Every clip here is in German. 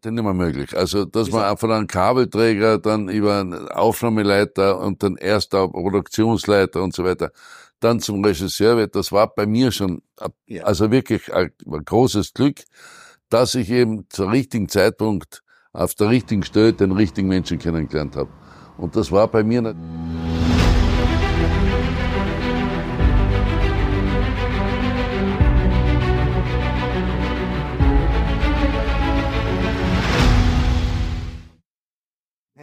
heute nicht mehr möglich. Also, dass man von einem Kabelträger dann über einen Aufnahmeleiter und dann erst auf Produktionsleiter und so weiter, dann zum Regisseur wird, das war bei mir schon, ja. also wirklich ein, ein, großes Glück, dass ich eben zum richtigen Zeitpunkt auf der richtigen Stelle den richtigen Menschen kennengelernt habe. Und das war bei mir nicht.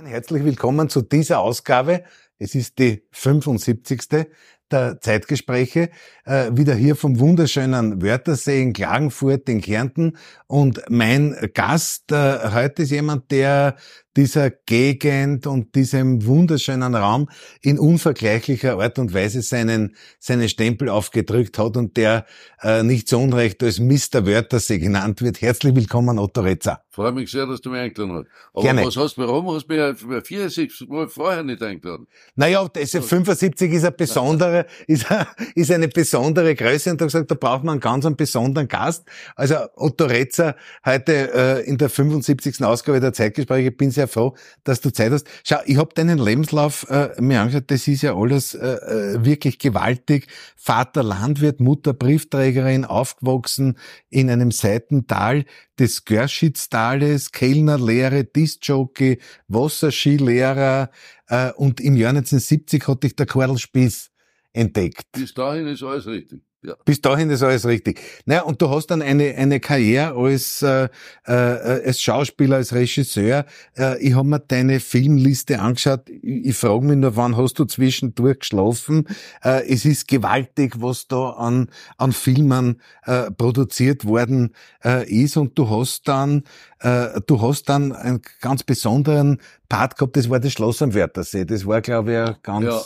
Herzlich willkommen zu dieser Ausgabe. Es ist die 75 der Zeitgespräche, äh, wieder hier vom wunderschönen Wörthersee in Klagenfurt in Kärnten. Und mein Gast äh, heute ist jemand, der dieser Gegend und diesem wunderschönen Raum in unvergleichlicher Art und Weise seinen, seinen Stempel aufgedrückt hat und der äh, nicht so unrecht als Mr. Wörthersee genannt wird. Herzlich willkommen, Otto Retzer. Freue mich sehr, dass du mich eingeladen hast. Aber Gerne. was hast du, warum hast du mich 74 Mal vorher nicht eingeladen? Naja, das 75 ist ein besonderer, ist, eine, ist eine besondere Größe und da gesagt, da braucht man einen ganz einen besonderen Gast. Also Otto Retzer heute äh, in der 75. Ausgabe der Zeitgespräche. Ich bin sehr froh, dass du Zeit hast. Schau, ich habe deinen Lebenslauf äh, mir angeschaut, das ist ja alles äh, äh wirklich gewaltig. Vater Landwirt, Mutter Briefträgerin, aufgewachsen in einem Seitental des Görschitz-Tales, Kellnerlehre, Discjockey, Wasserskilehrer äh, und im Jahr 1970 hatte ich der Karl Spieß entdeckt. Bis dahin ist alles richtig. Ja. Bis dahin ist alles richtig. Naja, und du hast dann eine, eine Karriere als, äh, äh, als Schauspieler, als Regisseur. Äh, ich habe mir deine Filmliste angeschaut. Ich, ich frage mich nur, wann hast du zwischendurch geschlafen? Äh, es ist gewaltig, was da an, an Filmen äh, produziert worden äh, ist. Und du hast dann, äh, du hast dann einen ganz besonderen Part gehabt, das war das Schloss am Wörthersee. Das war, glaube ich, eine ganz... Ja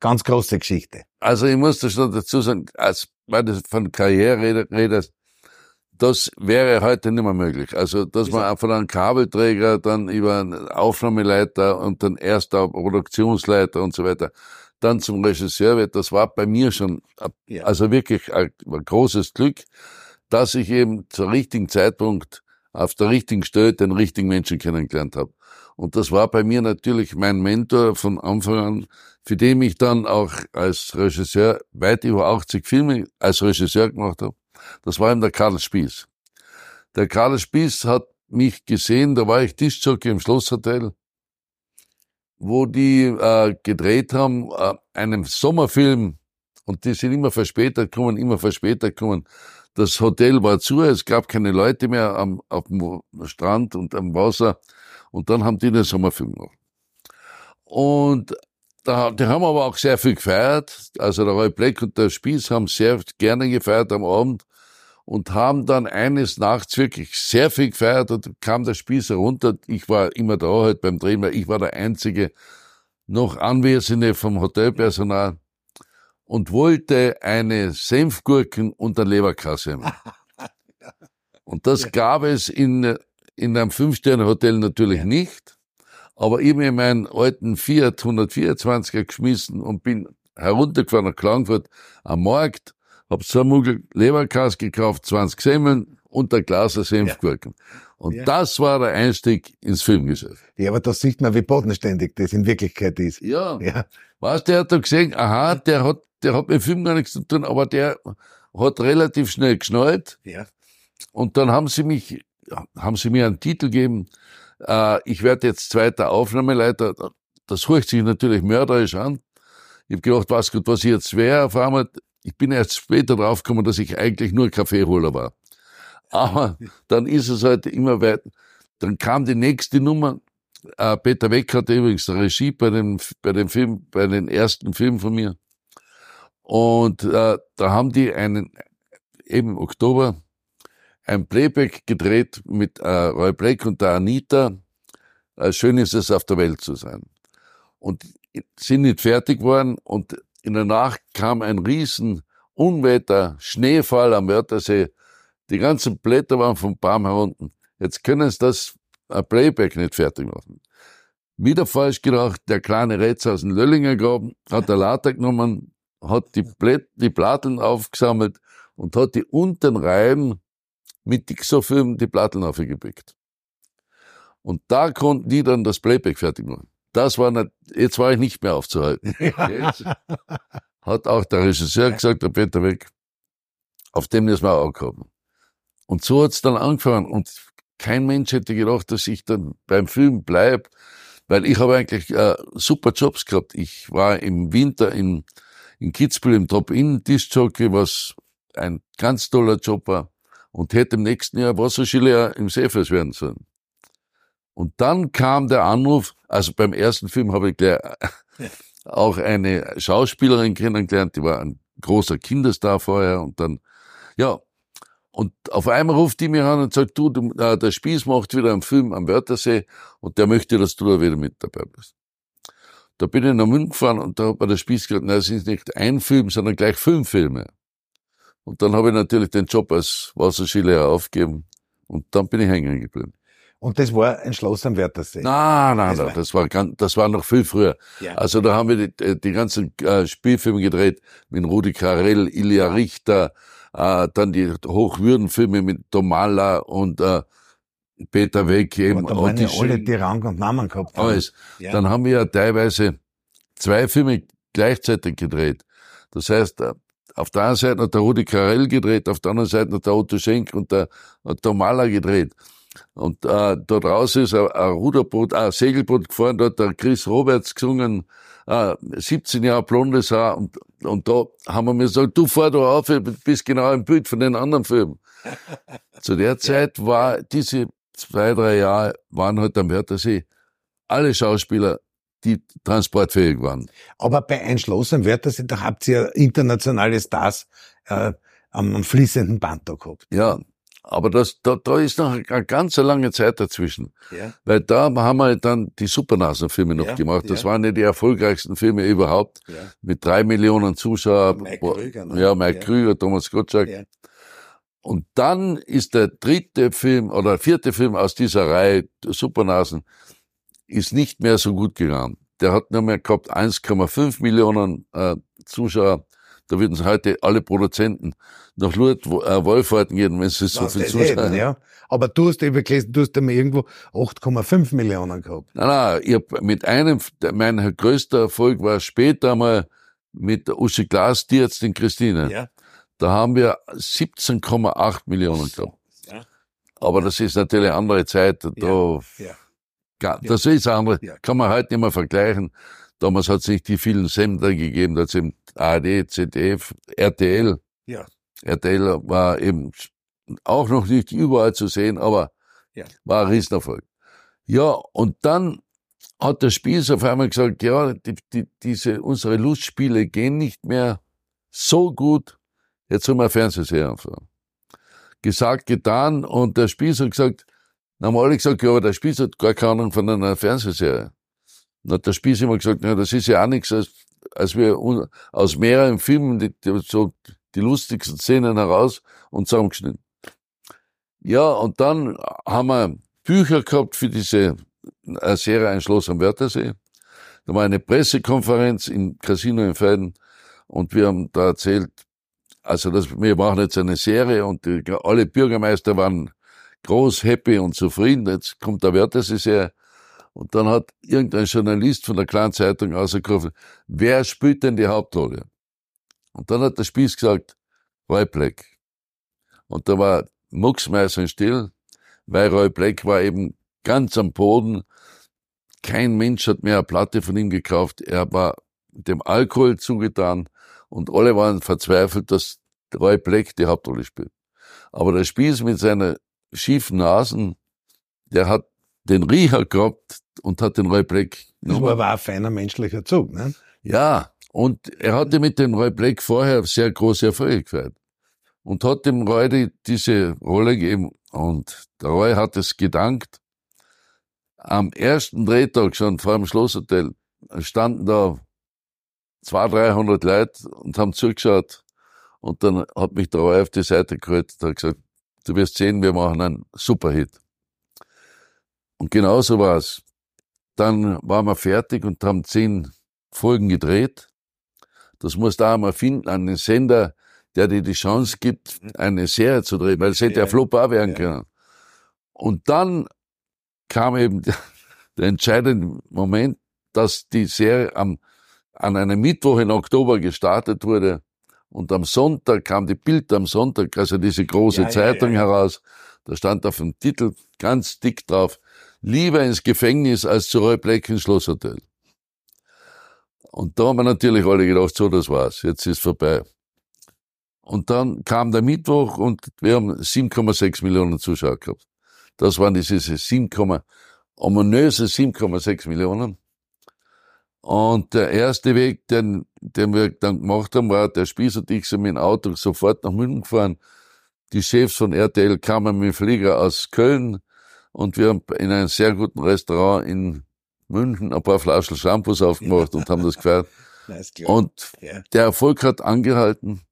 ganz große Geschichte. Also ich muss das schon dazu sagen, als weil du von Karriere redest, das wäre heute nicht mehr möglich. Also, dass man von einem Kabelträger dann über einen Aufnahmeleiter und dann erst auf Produktionsleiter und so weiter dann zum Regisseur wird, das war bei mir schon, also wirklich ein, ein, großes Glück, dass ich eben zum richtigen Zeitpunkt auf der richtigen Stelle den richtigen Menschen kennengelernt habe. Und das war bei mir natürlich mein Mentor von Anfang an, für den ich dann auch als Regisseur weit über 80 Filme als Regisseur gemacht habe. Das war eben der Karl Spieß. Der Karl Spieß hat mich gesehen, da war ich Tischjockey im Schlosshotel, wo die äh, gedreht haben, äh, einen Sommerfilm, und die sind immer verspätet gekommen, immer verspätet gekommen. Das Hotel war zu, es gab keine Leute mehr am, auf dem Strand und am Wasser. Und dann haben die den Sommerfilm gemacht. Und da, die haben aber auch sehr viel gefeiert. Also der Roy Black und der Spieß haben sehr gerne gefeiert am Abend und haben dann eines Nachts wirklich sehr viel gefeiert und kam der Spieß herunter. Ich war immer da halt beim Drehen, weil ich war der einzige noch Anwesende vom Hotelpersonal und wollte eine Senfgurken und eine Leberkasse. Und das gab es in, in einem Fünf-Sterne-Hotel natürlich nicht. Aber ich habe meinen alten Fiat 124er geschmissen und bin heruntergefahren nach Klagenfurt am Markt, hab zwei Muggel Leberkas gekauft, 20 Semmeln und ein Glas Senfgurken. Ja. Und ja. das war der Einstieg ins Filmgeschäft. Ja, aber da sieht man, wie bodenständig das in Wirklichkeit ist. Ja. ja. Weißt, der hat da gesehen, aha, der hat der hat mit Film gar nichts zu tun, aber der hat relativ schnell geschnallt. Ja. Und dann haben sie mich, haben sie mir einen Titel gegeben, äh, ich werde jetzt zweiter Aufnahmeleiter. Das hört sich natürlich mörderisch an. Ich habe gedacht, was gut, was ich jetzt wäre. Auf einmal, ich bin erst später draufgekommen, dass ich eigentlich nur Kaffeeholer war. Aber dann ist es halt immer weiter. Dann kam die nächste Nummer. Äh, Peter Weck hatte übrigens Regie bei dem, bei dem Film, bei den ersten Film von mir. Und äh, da haben die einen, eben im Oktober, ein Playback gedreht mit äh, Roy Blake und der Anita. Äh, schön ist es, auf der Welt zu sein. Und sind nicht fertig worden und in der Nacht kam ein riesen Unwetter, Schneefall am Wörthersee. Die ganzen Blätter waren vom Baum herunter. Jetzt können sie das äh, Playback nicht fertig machen. Wieder falsch gedacht, der kleine Rätsel aus dem Löllinger Graben hat der Later genommen, hat die, Blätt, die Platteln aufgesammelt und hat die unteren Reihen mit Dixofilm die Platteln aufgepickt. Und da konnten die dann das Playback fertig machen. Das war nicht, jetzt war ich nicht mehr aufzuhalten. Jetzt hat auch der Regisseur gesagt, der Peter Weg, auf dem müssen wir auch kommen. Und so hat's dann angefangen. Und kein Mensch hätte gedacht, dass ich dann beim Film bleib, weil ich habe eigentlich äh, super Jobs gehabt. Ich war im Winter in, in Kitzbühel im Top-In-Disc-Jockey, was ein ganz toller Job war und hätte im nächsten Jahr Wasserskilehrer im Seefeld werden sollen. Und dann kam der Anruf, also beim ersten Film habe ich gleich auch eine Schauspielerin kennengelernt, die war ein großer Kinderstar vorher und dann, ja, und auf einmal ruft die mir an und sagt, du, du äh, der Spieß macht wieder einen Film am Wörthersee und der möchte, dass du da wieder mit dabei bist. Da bin ich nach München gefahren und da hat mir der Spieß gesagt, nein, es ist nicht ein Film, sondern gleich fünf Filme. Und dann habe ich natürlich den Job als Wasserskilehrer aufgegeben und dann bin ich hängen geblieben. Und das war ein Schloss am Wörthersee? Nein, nein, nein, das war, ganz, das war noch viel früher. Ja. Also da haben wir die, die ganzen äh, Spielfilme gedreht mit Rudi Carell, Ilja Richter, äh, dann die Hochwürdenfilme mit Domala und äh, Peter Weg eben. Aber da waren ja alle, die Rang und Namen gehabt haben. Alles. Ja. Dann haben wir ja teilweise zwei Filme gleichzeitig gedreht. Das heißt, äh, auf der einen Seite hat der Rudi Carell gedreht, auf der anderen Seite hat der Otto Schenk und der, der Domala gedreht. Und äh, da draußen ist ein, ein Ruderboot, ein Segelboot gefahren, da hat der Chris Roberts gesungen, äh, 17 Jahre blondes Haar. Und, und da haben wir mir gesagt, du fahr da auf, du bist genau im Bild von den anderen Filmen. Zu der Zeit war, diese zwei, drei Jahre waren halt am Wörthersee alle Schauspieler, die transportfähig waren. Aber bei Ein Schloss am Wörthersee, da habt ihr internationale Stars äh, am, am fließenden Band da gehabt. Ja, aber das, da, da ist noch eine ganz lange Zeit dazwischen. Ja. Weil da haben wir dann die Supernasenfilme noch ja, gemacht. Das ja. waren ja die erfolgreichsten Filme überhaupt. Ja. Mit drei Millionen Zuschauern. Mike Krüger. Ne? Ja, Mike ja. Krüger, Thomas Gottschalk. Ja. Und dann ist der dritte Film oder vierte Film aus dieser Reihe, Supernasen, ist nicht mehr so gut gegangen. Der hat nur mehr gehabt 1,5 Millionen äh, Zuschauer. Da würden heute alle Produzenten nach Lourdes äh, Wohlfahrten gehen, wenn sie so viel zuschauen. Ja. Aber du hast eben gelesen, du hast immer irgendwo 8,5 Millionen gehabt. Nein, nein, ich hab mit einem, mein größter Erfolg war später mal mit der Uschi Glas, die jetzt in Christine. Ja. Da haben wir 17,8 Millionen gehabt. Ja. Aber das ist natürlich eine andere Zeit. Da, ja. Ja. Das ist andere, ja. kann man heute nicht mehr vergleichen. Damals hat es nicht die vielen Sender gegeben, da hat es eben ARD, ZDF, RTL. Ja. RTL war eben auch noch nicht überall zu sehen, aber ja. war ein Riesenerfolg. Ja, und dann hat der Spieß auf einmal gesagt, ja, die, die, diese, unsere Lustspiele gehen nicht mehr so gut, jetzt sollen wir Fernsehserie anfangen. Gesagt, getan, und der Spieß hat gesagt, dann haben alle gesagt, ja, aber der Spieß hat gar keine Ahnung von einer Fernsehserie. Dann hat der Spieß immer gesagt, ja, das ist ja auch nichts, als, als wir aus mehreren Filmen die, die, so die lustigsten Szenen heraus und zusammengeschnitten. Ja, und dann haben wir Bücher gehabt für diese äh, Serie Ein Schloss am Wörthersee. Da war eine Pressekonferenz im Casino in Feiden und wir haben da erzählt, also das, wir machen jetzt eine Serie und die, alle Bürgermeister waren groß, happy und zufrieden. Jetzt kommt der Wörthersee-Serie. Und dann hat irgendein Journalist von der kleinen Zeitung ausgerufen, wer spielt denn die Hauptrolle? Und dann hat der Spieß gesagt, Roy Black. Und da war mucksmeißend still, weil Roy Black war eben ganz am Boden. Kein Mensch hat mehr eine Platte von ihm gekauft. Er war dem Alkohol zugetan und alle waren verzweifelt, dass Roy Black die Hauptrolle spielt. Aber der Spieß mit seiner schiefen Nasen, der hat den Riecher gehabt und hat den Roy Black. Das war aber ein feiner menschlicher Zug, ne? Ja, und er hatte mit dem Roy Black vorher sehr große Erfolge gefeiert. Und hat dem Roy die, diese Rolle gegeben. Und der Roy hat es gedankt. Am ersten Drehtag schon vor dem Schlosshotel standen da zwei, dreihundert Leute und haben zugeschaut. Und dann hat mich der Roy auf die Seite geholt und hat gesagt, du wirst sehen, wir machen einen Superhit. Und genauso war's. Dann waren wir fertig und haben zehn Folgen gedreht. Das musst du auch mal finden, einen Sender, der dir die Chance gibt, eine Serie zu drehen, weil es hätte ja Flop auch werden können. Und dann kam eben der, der entscheidende Moment, dass die Serie am, an einem Mittwoch in Oktober gestartet wurde und am Sonntag kam die Bild am Sonntag, also diese große ja, Zeitung ja, ja, heraus. Da stand auf dem Titel ganz dick drauf, lieber ins Gefängnis als zu Roy Black ins Schlosshotel. Und da haben wir natürlich alle gedacht, so, das war's, jetzt ist vorbei. Und dann kam der Mittwoch und wir haben 7,6 Millionen Zuschauer gehabt. Das waren diese 7, ominöse 7,6 Millionen. Und der erste Weg, den, den wir dann gemacht haben, war, der Spieß und ich sind mit dem Auto sofort nach München gefahren. Die Chefs von RTL kamen mit dem Flieger aus Köln und wir haben in einem sehr guten Restaurant in München ein paar Flaschen Shampoos aufgemacht und haben das gefeiert. Und der Erfolg hat angehalten.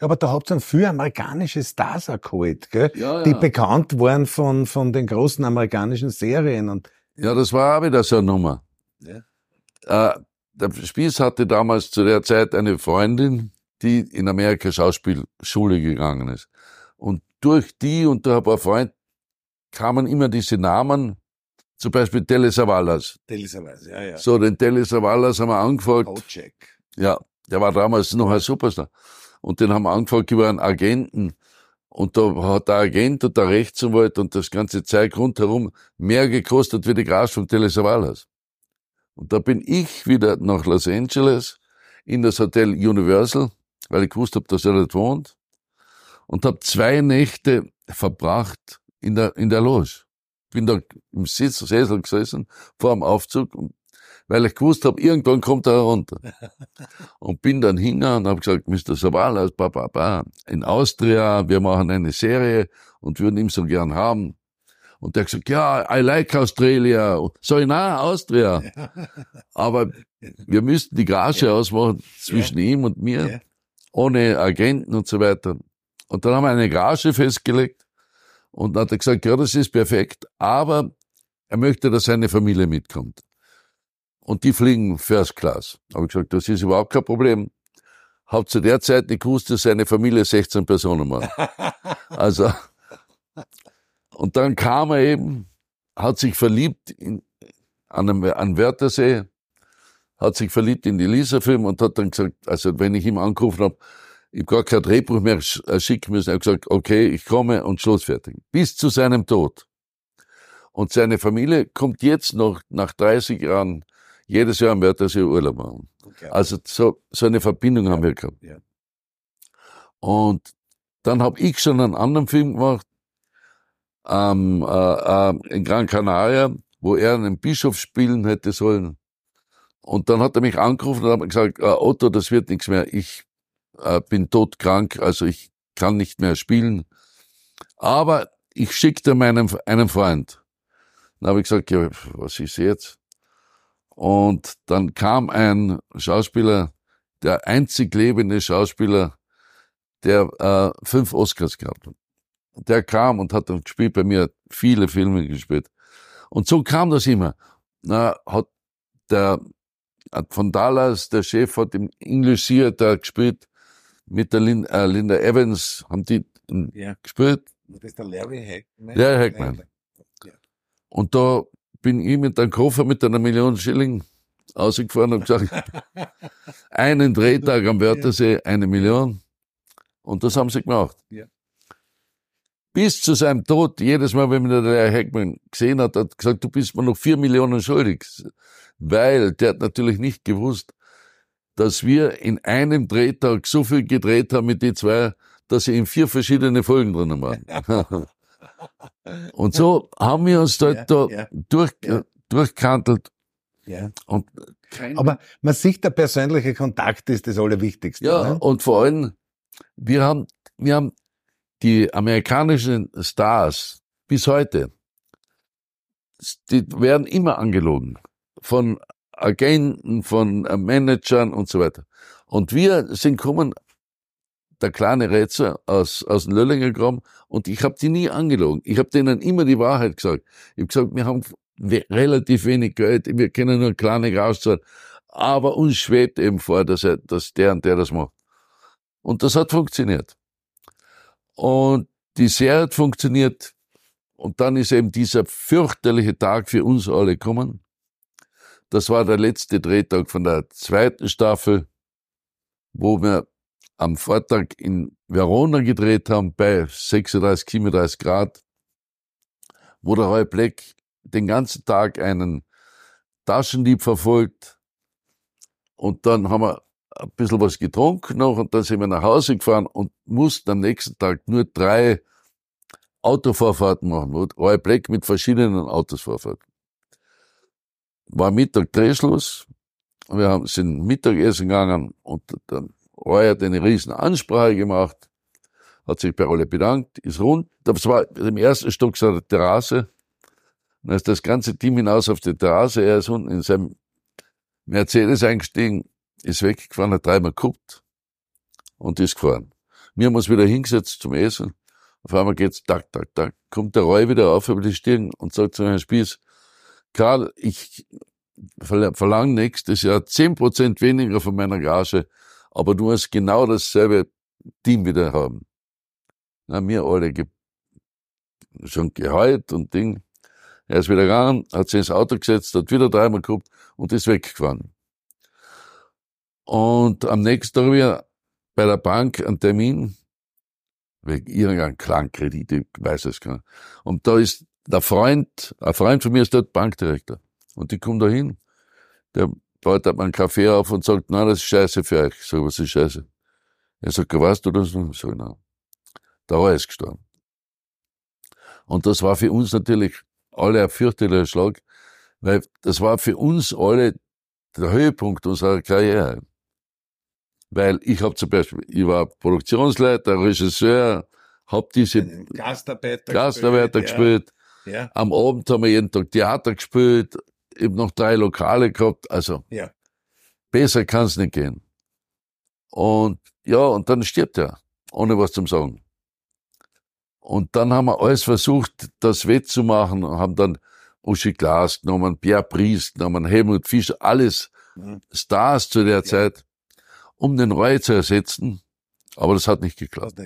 Aber da habt ihr viele amerikanische Stars auch geholt, gell? Ja, ja. die bekannt waren von, von den großen amerikanischen Serien. Und ja, das war auch wieder so eine Nummer. Äh, der Spieß hatte damals zu der Zeit eine Freundin, die in Amerika Schauspielschule gegangen ist. Und durch die und durch ein paar Freunde kamen immer diese Namen, zum Beispiel Tele Savalas. Tele Savalas, ja, ja. So, den Tele Savalas haben wir angefragt. Kocek. Ja, der war damals noch ein Superstar. Und den haben wir angefragt über einen Agenten. Und da hat der Agent und der Rechtsanwalt und das ganze Zeug rundherum mehr gekostet wie die Gras von Telesavalas. Und da bin ich wieder nach Los Angeles in das Hotel Universal, weil ich gewusst habe, dass er dort wohnt. Und habe zwei Nächte verbracht in der, in der Loge. Bin da im Sitz, Sessel gesessen, vor dem Aufzug weil ich gewusst habe, irgendwann kommt er herunter. Und bin dann hingegangen und habe gesagt, Mr. Savalas, ba, ba, ba, in Austria, wir machen eine Serie und würden ihn so gern haben. Und der hat gesagt, ja, I like Australia. So, na, Austria. Aber wir müssten die Gage ja. ausmachen zwischen ja. ihm und mir, ja. ohne Agenten und so weiter. Und dann haben wir eine Gage festgelegt. Und dann hat er gesagt, ja, das ist perfekt, aber er möchte, dass seine Familie mitkommt und die fliegen First Class. Habe ich gesagt, das ist überhaupt kein Problem. Hab zu der Zeit nicht gewusst, dass seine Familie 16 Personen war. Also, und dann kam er eben, hat sich verliebt in, an, einem, an Wörthersee, hat sich verliebt in die Lisa-Film und hat dann gesagt, also wenn ich ihm angerufen habe, ich habe gar kein Drehbuch mehr äh, schicken müssen, er hat gesagt, okay, ich komme und schlussfertig. Bis zu seinem Tod. Und seine Familie kommt jetzt noch nach 30 Jahren jedes Jahr am Wörthersee Urlaub machen. Okay. Also so, so eine Verbindung ja. haben wir gehabt. Ja. Und dann habe ich schon einen anderen Film gemacht, ähm, äh, äh, in Gran Canaria, wo er einen Bischof spielen hätte sollen. Und dann hat er mich angerufen und hat gesagt, äh, Otto, das wird nichts mehr. Ich äh, bin todkrank, also ich kann nicht mehr spielen. Aber ich schickte meinen einen Freund. Dann habe ich gesagt, ja, was ist jetzt? Und dann kam ein Schauspieler, der einzig lebende Schauspieler, der äh, fünf Oscars gehabt hat. Der kam und hat dann gespielt bei mir viele Filme gespielt. Und so kam das immer. Na, hat der hat von Dallas, der Chef hat im English Theater gespielt, mit der Lin, äh, Linda Evans haben die ja. gespielt. Das ist der Larry Hackman. Larry Hackman. Ja. Und da bin ich mit einem Koffer mit einer Million Schilling ausgefahren und gesagt, einen Drehtag am Wörthersee, eine Million. Und das haben sie gemacht. Ja. Bis zu seinem Tod, jedes Mal, wenn mir der Herr Heckmann gesehen hat, hat gesagt, du bist mir noch vier Millionen schuldig. Weil der hat natürlich nicht gewusst, dass wir in einem Drehtag so viel gedreht haben mit die zwei, dass sie in vier verschiedene Folgen drinnen waren. Und so haben wir uns dort ja, da ja, durch, ja. durchkantelt. Ja. Und Aber man sieht, der persönliche Kontakt ist das Allerwichtigste. Ja, ne? und vor allem, wir haben, wir haben die amerikanischen Stars bis heute, die werden immer angelogen. Von Agenten, von Managern und so weiter. Und wir sind kommen der kleine Rätsel aus, aus dem Löllinger gekommen und ich habe die nie angelogen. Ich habe denen immer die Wahrheit gesagt. Ich habe gesagt, wir haben relativ wenig Geld, wir können nur kleine rauszahlen, aber uns schwebt eben vor, dass, er, dass der und der das macht. Und das hat funktioniert. Und die Serie hat funktioniert und dann ist eben dieser fürchterliche Tag für uns alle gekommen. Das war der letzte Drehtag von der zweiten Staffel, wo wir am Vortag in Verona gedreht haben bei 36, 37 Grad, wo der Roy Black den ganzen Tag einen Taschendieb verfolgt. Und dann haben wir ein bisschen was getrunken noch und dann sind wir nach Hause gefahren und mussten am nächsten Tag nur drei Autovorfahrten machen, wo Roy Black mit verschiedenen Autos vorfährt. War Mittag Drehschluss, wir haben, sind Mittagessen gegangen und dann Roy hat eine riesen Ansprache gemacht, hat sich bei alle bedankt, ist rund, das war im ersten Stock seiner Terrasse, dann ist das ganze Team hinaus auf die Terrasse, er ist unten in seinem Mercedes eingestiegen, ist weggefahren, hat dreimal geguckt und ist gefahren. Wir haben uns wieder hingesetzt zum Essen auf einmal geht's tak, tak, tak, kommt der Roy wieder auf über die Stirn und sagt zu Herrn Spieß, Karl, ich verlange nächstes Jahr zehn Prozent weniger von meiner Gage, aber du musst genau dasselbe Team wieder haben. Na, mir alle ge schon geheult und Ding. Er ist wieder gegangen, hat sich ins Auto gesetzt, hat wieder dreimal geguckt und ist weggefahren. Und am nächsten Tag wieder bei der Bank einen Termin wegen irgendeinem Krankkredit, ich weiß es gar nicht. Und da ist der Freund, ein Freund von mir ist dort Bankdirektor. Und die kommen da hin, der baut mir einen Kaffee auf und sagt, nein, das ist scheiße für euch. Ich was ist scheiße? Er sagt, weißt du das? Ich sag, nein. Der ist gestorben. Und das war für uns natürlich alle ein fürchterlicher Schlag, weil das war für uns alle der Höhepunkt unserer Karriere. Weil ich habe zum Beispiel, ich war Produktionsleiter, Regisseur, habe diese Gastarbeiter, Gastarbeiter gespielt. Ja. ja. Am Abend haben wir jeden Tag Theater gespielt, eben noch drei Lokale gehabt. Also ja. besser kann es nicht gehen. Und ja, und dann stirbt er, ohne was zu sagen. Und dann haben wir alles versucht, das wettzumachen, haben dann Uschi Glas genommen, Pierre Priest genommen, Helmut Fischer, alles mhm. Stars zu der. Zeit um den Roy zu ersetzen. Aber das hat nicht geklappt.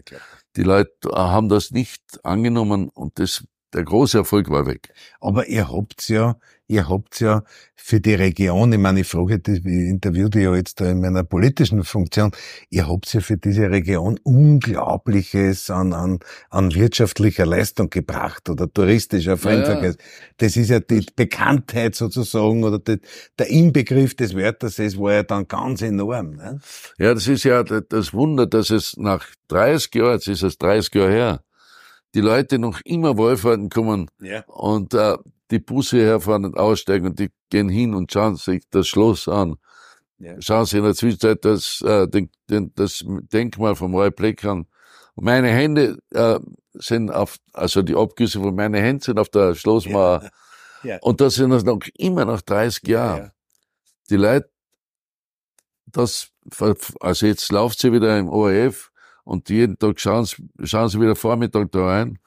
Die Leute haben das nicht angenommen und das, der große Erfolg war weg. Aber ihr habt's ja ihr habt ja für die Region, ich meine, ich frage, ich interviewte ja jetzt da in meiner politischen Funktion, ihr habt ja für diese Region Unglaubliches an, an, an wirtschaftlicher Leistung gebracht oder touristischer Fremdverkehr. Ja, ja. Das ist ja die Bekanntheit sozusagen oder die, der Inbegriff des Wörtersees war ja dann ganz enorm. Ne? Ja, das ist ja das Wunder, dass es nach 30 Jahren, jetzt ist es 30 Jahre her, die Leute noch immer Wohlfahrten kommen ja. und äh, die Busse herfahren und aussteigen und die gehen hin und schauen sich das Schloss an. Ja. Schauen sie in der Zwischenzeit das, äh, den, den, das Denkmal vom Roy Black an. Und meine Hände äh, sind auf, also die Abgüsse von meinen Händen sind auf der Schlossmauer. Ja. Ja. Und das sind das noch immer nach 30 Jahren. Die Leute, das, also jetzt läuft sie wieder im ORF und jeden Tag schauen sie, schauen sie wieder Vormittag da rein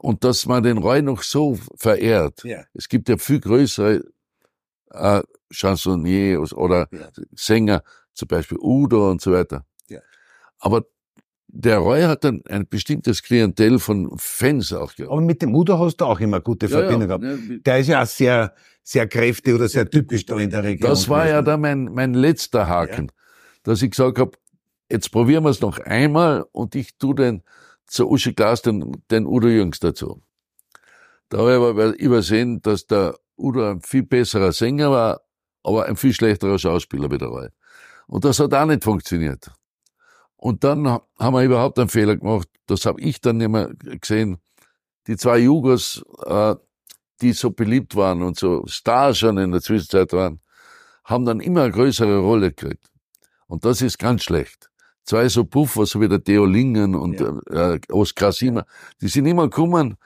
und dass man den Roy noch so verehrt. Ja. Es gibt ja viel größere äh, Chansonniers oder ja. Sänger, zum Beispiel Udo und so weiter. Ja. Aber der Roy hat dann ein bestimmtes Klientel von Fans auch gehabt. Aber mit dem Udo hast du auch immer gute ja, Verbindung ja, gehabt. Ja, der ist ja auch sehr, sehr kräftig oder sehr typisch da in der Region. Das war ja da mein, mein letzter Haken, dass ich gesagt habe, jetzt probieren wir es noch einmal und ich tu den zu Uschi Glas den, den Udo Jüngs dazu. Da habe ich aber übersehen, dass der Udo ein viel besserer Sänger war, aber ein viel schlechterer Schauspieler wie der Roy. Und das hat auch nicht funktioniert. Und dann haben wir überhaupt einen Fehler gemacht. Das habe ich dann nicht mehr gesehen. Die zwei Jugos, äh, die so beliebt waren und so Stars schon in der Zwischenzeit waren, haben dann immer eine größere Rolle gekriegt. Und das ist ganz schlecht zwei so Puffer, so wie der Theo Lingen und ja. äh, Oskar Siemer, die sind immer gekommen,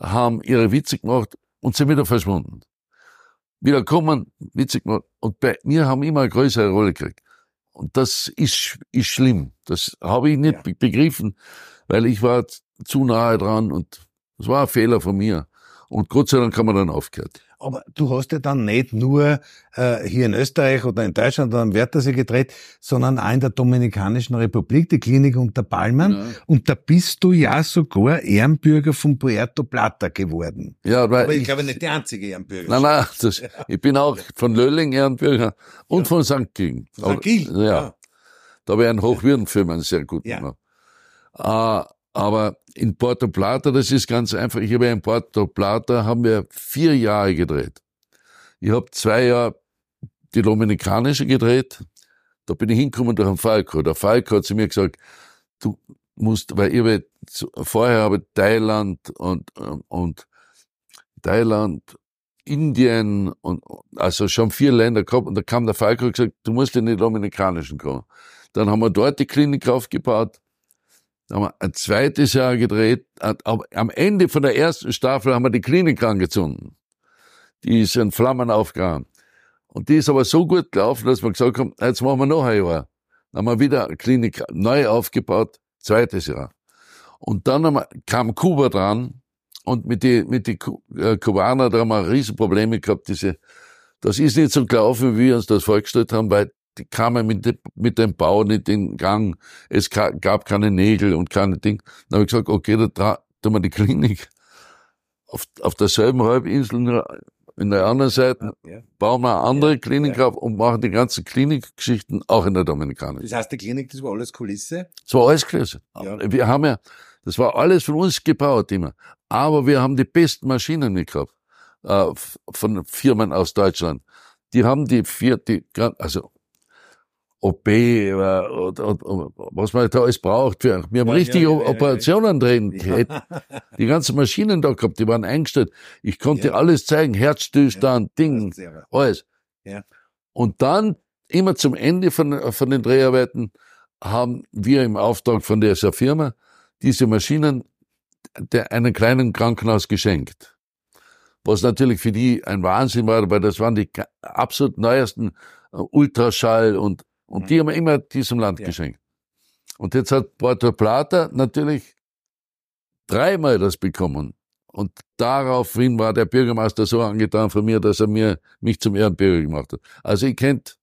haben ihre Witze gemacht und sind wieder verschwunden. Wieder kommen, Witze gemacht. Und bei mir haben immer eine größere Rolle gekriegt. Und das ist, ist schlimm. Das habe ich nicht ja. begriffen, weil ich war zu nahe dran und das war ein Fehler von mir. Und Gott sei Dank haben wir dann aufgehört. Aber du hast ja dann nicht nur äh, hier in Österreich oder in Deutschland oder am Wörthersee gedreht, sondern auch in der Dominikanischen Republik, die Klinik unter Palmen. Ja. Und da bist du ja sogar Ehrenbürger von Puerto Plata geworden. Ja, weil Aber ich, ich glaube nicht der einzige Ehrenbürger. Nein, nein, das, ich bin auch von Lölling Ehrenbürger und ja. von St. Gilgen. St. Gilgen? Ja. ja. Da habe ich einen Hochwürdenfilm, sehr gut ja. gemacht. Aber in Porto Plata, das ist ganz einfach. Ich habe in Porto Plata haben wir vier Jahre gedreht. Ich habe zwei Jahre die Dominikanische gedreht. Da bin ich hingekommen durch einen Falco. Der Falco hat zu mir gesagt, du musst, weil ich habe vorher habe Thailand und, und Thailand, Indien und also schon vier Länder gehabt und da kam der Falco und gesagt, du musst in die Dominikanischen kommen. Dann haben wir dort die Klinik aufgebaut haben wir ein zweites Jahr gedreht. Am Ende von der ersten Staffel haben wir die Klinik angezündet. Die ist in Flammen aufgegangen. Und die ist aber so gut gelaufen, dass wir gesagt haben, jetzt machen wir noch ein Jahr. Dann haben wir wieder eine Klinik neu aufgebaut, zweites Jahr. Und dann wir, kam Kuba dran und mit die, mit die äh, Kubaner, da haben wir Riesenprobleme gehabt, diese, das ist nicht so gelaufen, wie wir uns das vorgestellt haben, weil die kamen mit, dem, mit dem Bau nicht in Gang. Es gab keine Nägel und keine Ding. Dann habe ich gesagt, okay, da tun wir die Klinik auf, auf derselben Halbinsel in der anderen Seite ja. bauen wir eine andere ja, Klinik auf und machen die ganzen Klinikgeschichten auch in der Dominikanischen. Das heißt, die Klinik, das war alles Kulisse? Das war alles Kulisse. Ja. Wir haben ja, das war alles von uns gebaut immer. Aber wir haben die besten Maschinen mitgehabt, äh, von Firmen aus Deutschland. Die haben die vier, die, also OP oder, oder, oder, was man da alles braucht. Wir, wir haben ja, richtige ja, ja, Operationen drin. Die ganzen Maschinen da gehabt, die waren eingestellt. Ich konnte alles zeigen, Herzstillstand, Ding, alles. Und dann, immer zum Ende von, von den Dreharbeiten, haben wir im Auftrag von dieser Firma diese Maschinen der, einem kleinen Krankenhaus geschenkt. Was natürlich für die ein Wahnsinn war, weil das waren die absolut neuesten äh, Ultraschall und und mhm. die haben wir immer diesem Land ja. geschenkt. Und jetzt hat Porto Plata natürlich dreimal das bekommen. Und daraufhin war der Bürgermeister so angetan von mir, dass er mir, mich zum Ehrenbürger gemacht hat. Also ich kennt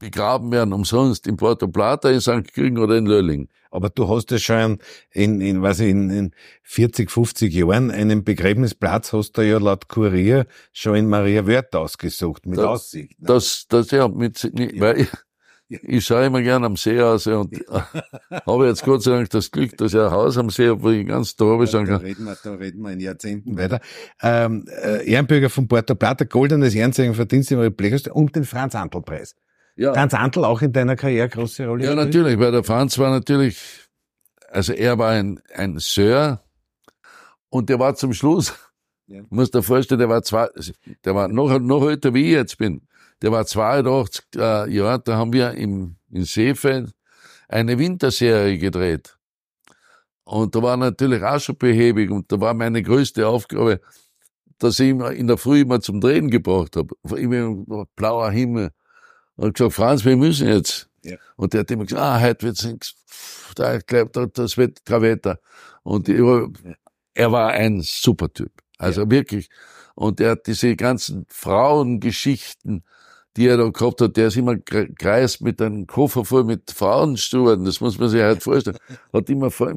begraben werden umsonst in Porto Plata, in St. Gilgen oder in Lölling. Aber du hast ja schon in, in, was in, in 40, 50 Jahren einen Begräbnisplatz hast du ja laut Kurier schon in Maria Wörth ausgesucht, mit das, Aussicht. Ne? Das, das, ja, mit, ja. weil ich, schaue immer gern am See aus und habe jetzt Gott sei Dank das Glück, dass ich ein Haus am See habe, wo ich ganz da habe. Ja, da, reden wir, da reden wir in Jahrzehnten weiter. Ähm, äh, Ehrenbürger von Porto Plata, goldenes Ehrenzeichen Verdienst im Blechhorst und den Franz-Antl-Preis. Ja. Franz Antl auch in deiner Karriere große Rolle Ja, gespielt? natürlich, weil der Franz war natürlich, also er war ein, ein Sir und der war zum Schluss, ja. muss dir vorstellen, der war zwei, der war noch, noch älter wie ich jetzt bin der war 82 äh, Jahre, da haben wir im, in Seefeld eine Winterserie gedreht. Und da war natürlich auch schon behäbig und da war meine größte Aufgabe, dass ich ihn in der Früh immer zum Drehen gebracht habe. Immer blauer Himmel. Und gesagt, Franz, wir müssen jetzt. Ja. Und der hat immer gesagt, ah, heute wird's nichts. Da, das wird kein Wetter. Und er war ein super Typ. Also ja. wirklich. Und er hat diese ganzen Frauengeschichten, die er da gehabt hat, der ist immer kreist mit einem Koffer voll mit Frauenschuhen, das muss man sich halt vorstellen. Hat immer vor,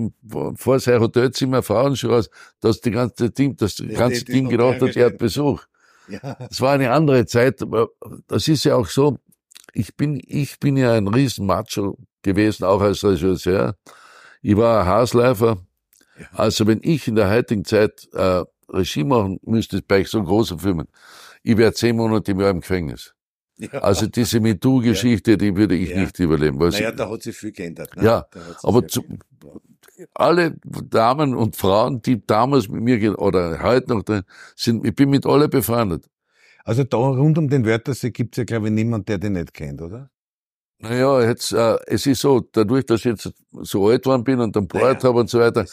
vor sein Hotelzimmer Frauenschuhe aus, dass die ganze Ding, das ganze Ding gedacht hat, er hat Besuch. Ja. Das war eine andere Zeit, aber das ist ja auch so, ich bin, ich bin ja ein Riesenmacho gewesen, auch als Regisseur. Ich war ein Hausläufer. Also wenn ich in der heutigen Zeit äh, Regie machen müsste bei so großen Filmen, ich wäre zehn Monate im Jahr im Gefängnis. Ja. Also diese MeToo-Geschichte, ja. die würde ich ja. nicht überleben. Weil naja, da hat sich viel geändert. Ne? Ja, aber zu, alle Damen und Frauen, die damals mit mir oder heute noch sind, ich bin mit alle befreundet. Also da rund um den Wörthersee gibt's ja, glaube ich, niemand, der den nicht kennt, oder? Naja, jetzt, äh, es ist so, dadurch, dass ich jetzt so alt geworden bin und dann Bord naja, habe und so weiter.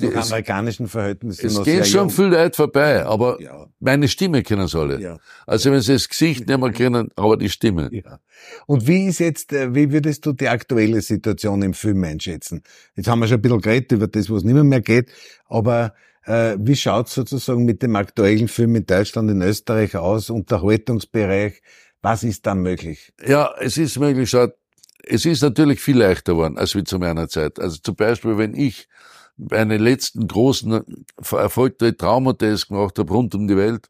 Die es, amerikanischen Verhältnissen. Es geht schon jung. viel Leute vorbei, aber ja. meine Stimme kennen sie alle. Ja. Also wenn sie das Gesicht nicht mehr kennen, aber die Stimme. Ja. Und wie ist jetzt, äh, wie würdest du die aktuelle Situation im Film einschätzen? Jetzt haben wir schon ein bisschen geredet über das, was nicht mehr, mehr geht, aber Äh, wie schaut's sozusagen mit dem aktuellen Film in Deutschland, in Österreich aus, Unterhaltungsbereich? Was ist da möglich? Ja, es ist möglich, schaut, es ist natürlich viel leichter geworden, als wie zu meiner Zeit. Also zum Beispiel, wenn ich meine letzten großen erfolgreichen Traumhotels gemacht habe rund um die Welt,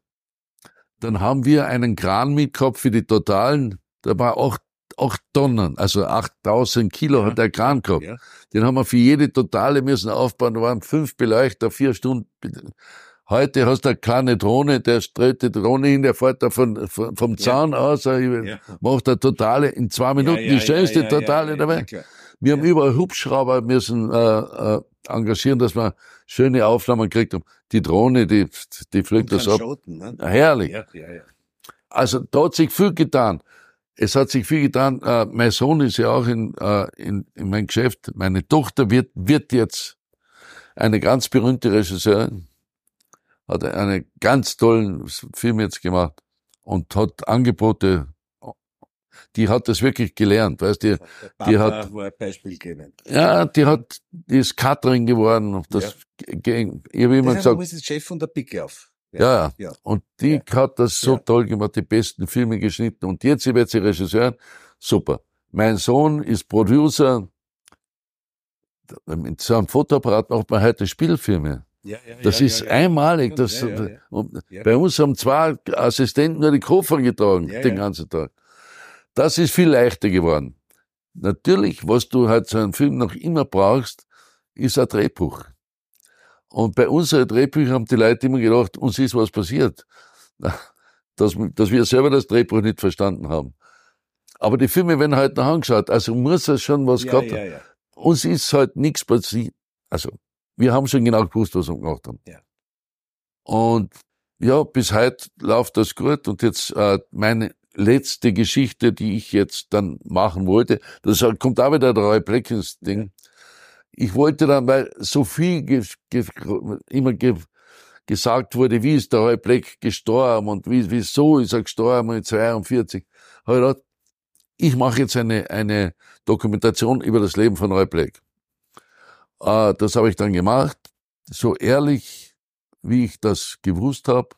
dann haben wir einen Kran mitgehabt für die Totalen, da war acht, acht Tonnen, also 8000 Kilo ja. hat der Kran gehabt. Ja. Den haben wir für jede Totale müssen aufbauen, da waren fünf Beleuchter, vier Stunden. Heute hast du eine kleine Drohne, der streut die Drohne hin, der fährt da von, von vom Zaun ja. aus, ja. macht eine Totale in zwei Minuten, die schönste Totale dabei. Wir haben überall Hubschrauber müssen äh, äh, engagieren, dass wir schöne Aufnahmen gekriegt haben. Die Drohne, die, die fliegt das ab. Schoten, ne? Herrlich. Ja, ja, ja. Also da hat sich viel getan. Es hat sich viel getan. Äh, mein Sohn ist ja auch in, äh, in, in mein Geschäft. Meine Tochter wird, wird jetzt eine ganz berühmte Regisseurin. Hat einen ganz tollen Film jetzt gemacht und hat Angebote die hat das wirklich gelernt, weißt du, die, die hat, ein Beispiel geben. ja, die hat, die ist Katrin geworden, und das, ja. gegen, ich habe immer gesagt. Du bist Chef von der Picke auf. Ja, ja, ja. Und die ja. hat das so toll gemacht, die besten Filme geschnitten. Und jetzt wird sie Regisseur. Super. Mein Sohn ist Producer. Mit so einem Fotoapparat macht man heute Spielfilme. Ja, ja, das ja, ist einmalig. Das, Bei uns haben zwei Assistenten nur die Koffer getragen, den ganzen Tag. Das ist viel leichter geworden. Natürlich, was du halt so einen Film noch immer brauchst, ist ein Drehbuch. Und bei unseren Drehbüchern haben die Leute immer gedacht, uns ist was passiert. Dass, dass wir selber das Drehbuch nicht verstanden haben. Aber die Filme werden halt noch angeschaut. Also muss es schon was gehabt ja. Uns ist halt nichts passiert. Also, wir haben schon genau gewusst, was wir gemacht haben. Ja. Und ja, bis heute läuft das gut. Und jetzt äh, meine letzte Geschichte, die ich jetzt dann machen wollte, das kommt auch wieder der Roy Bleckens Ding. Ich wollte dann, weil so viel ge, ge, immer ge, gesagt wurde, wie ist der Roy Bleck gestorben und wie, wieso ist er gestorben mit 42, habe ich gedacht, ich mache jetzt eine, eine Dokumentation über das Leben von Roy Black. Äh, das habe ich dann gemacht, so ehrlich, wie ich das gewusst habe,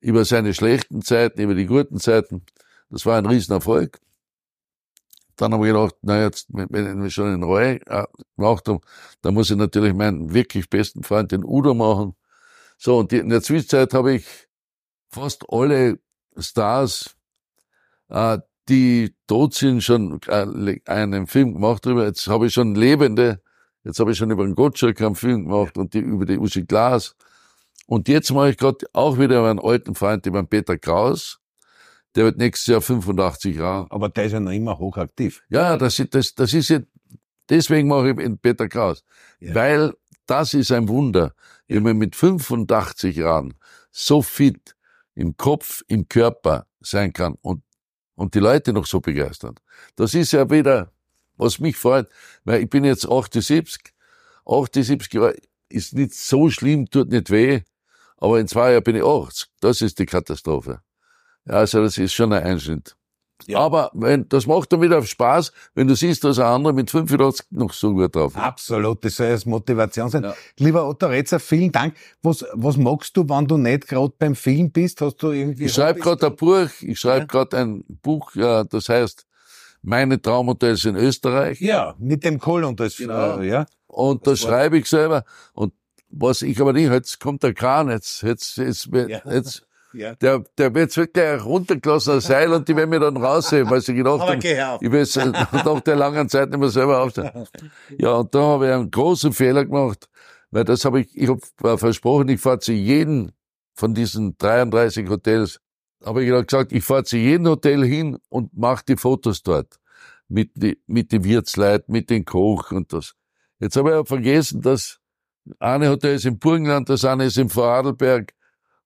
über seine schlechten Zeiten, über die guten Zeiten. Das war ein Riesenerfolg. Dann habe ich gedacht, na jetzt, wenn wir schon in Reue äh, gemacht haben, dann muss ich natürlich meinen wirklich besten Freund, den Udo, machen. So, und in der Zwischenzeit habe ich fast alle Stars, äh, die tot sind, schon äh, einen Film gemacht drüber. Jetzt habe ich schon lebende, jetzt habe ich schon über den Gottschalk einen Film gemacht und die, über die Uschi Glas. Und jetzt mache ich gerade auch wieder einen alten Freund, über den Peter Kraus. Der wird nächstes Jahr 85 Jahre. Aber der ist ja noch immer hochaktiv. Ja, das, ist, das, das ist ja, deswegen mache ich in Peter Kraus. Ja. Weil das ist ein Wunder, wenn man mit 85 Jahren so fit im Kopf, im Körper sein kann und, und die Leute noch so begeistern. Das ist ja wieder, was mich freut, weil ich bin jetzt 78, 78 Jahre ist nicht so schlimm, tut nicht weh, aber in zwei Jahren bin ich 80. Das ist die Katastrophe. Also das ist schon ein Einschnitt. Ja. Aber wenn, das macht dann wieder Spaß, wenn du siehst, dass ein anderer mit 85 noch so gut drauf ist. Absolut, das soll als Motivation sein. Ja. Lieber Otto Retzer, vielen Dank. Was, was magst du, wenn du nicht gerade beim Film bist? Hast du irgendwie... Ich schreibe gerade ein Buch, ich schreibe ja. gerade ein Buch, ja, das heißt Meine Traumhotels in Österreich. Ja, mit dem Kohl und das, genau. äh, ja. Und das, das schreibe ich selber. Und was ich aber nicht, jetzt kommt der Kran, jetzt, jetzt, jetzt, jetzt, jetzt ja. Der, der wird wirklich runtergelassen als Seil und die werden mir dann rausheben, weil sie gedacht haben, ich will nach der langen Zeit nicht mehr selber aufstehen. Ja, und da habe ich einen großen Fehler gemacht, weil das habe ich, ich habe versprochen, ich fahre zu jedem von diesen 33 Hotels, habe ich gesagt, ich fahre zu jedem Hotel hin und mache die Fotos dort. Mit, die, mit den Wirtsleit, mit den Koch und das. Jetzt habe ich aber vergessen, dass eine Hotel ist im Burgenland, das eine ist im Vorarlberg,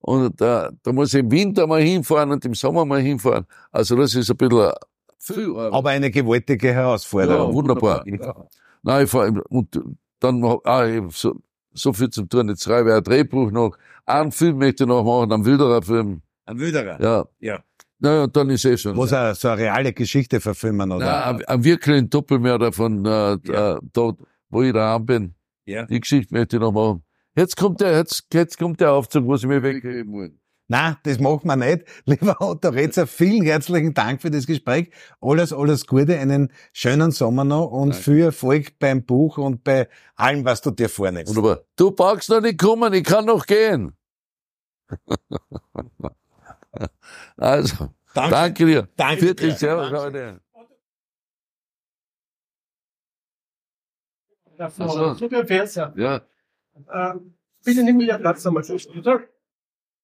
und da, da muss ich im Winter mal hinfahren und im Sommer mal hinfahren. Also das ist ein bisschen viel. Aber eine gewaltige Herausforderung. Ja, wunderbar. Ja. Nein, ich fahr, und dann, ah, ich so, so viel zum tun. Jetzt schreibe ich ein Drehbuch noch. Einen Film möchte ich noch machen, einen Wilderer-Film. Ein Wilderer? Ja. Ja. Naja, und dann ist eh schon. Was auch so eine reale Geschichte verfilmen, oder? Nein, ein, wirklichen Doppelmörder von, äh, ja. äh, dort, wo ich daheim bin. Ja. Die Geschichte möchte ich noch machen. Jetzt kommt der, jetzt, jetzt kommt der Aufzug, wo sie mir weggeben wollen. Na, das macht man nicht. Lieber Otto Retzer, vielen herzlichen Dank für das Gespräch. Alles, alles Gute, einen schönen Sommer noch und Danke. viel Erfolg beim Buch und bei allem, was du dir vornimmst. Wunderbar. Du brauchst noch nicht kommen, ich kann noch gehen. also, danke, danke dir. Danke Vierte dir. Servus, Leute. Ja, so. Super, ja. Ja. Äh, bitte nimm mir Platz nochmal, oder?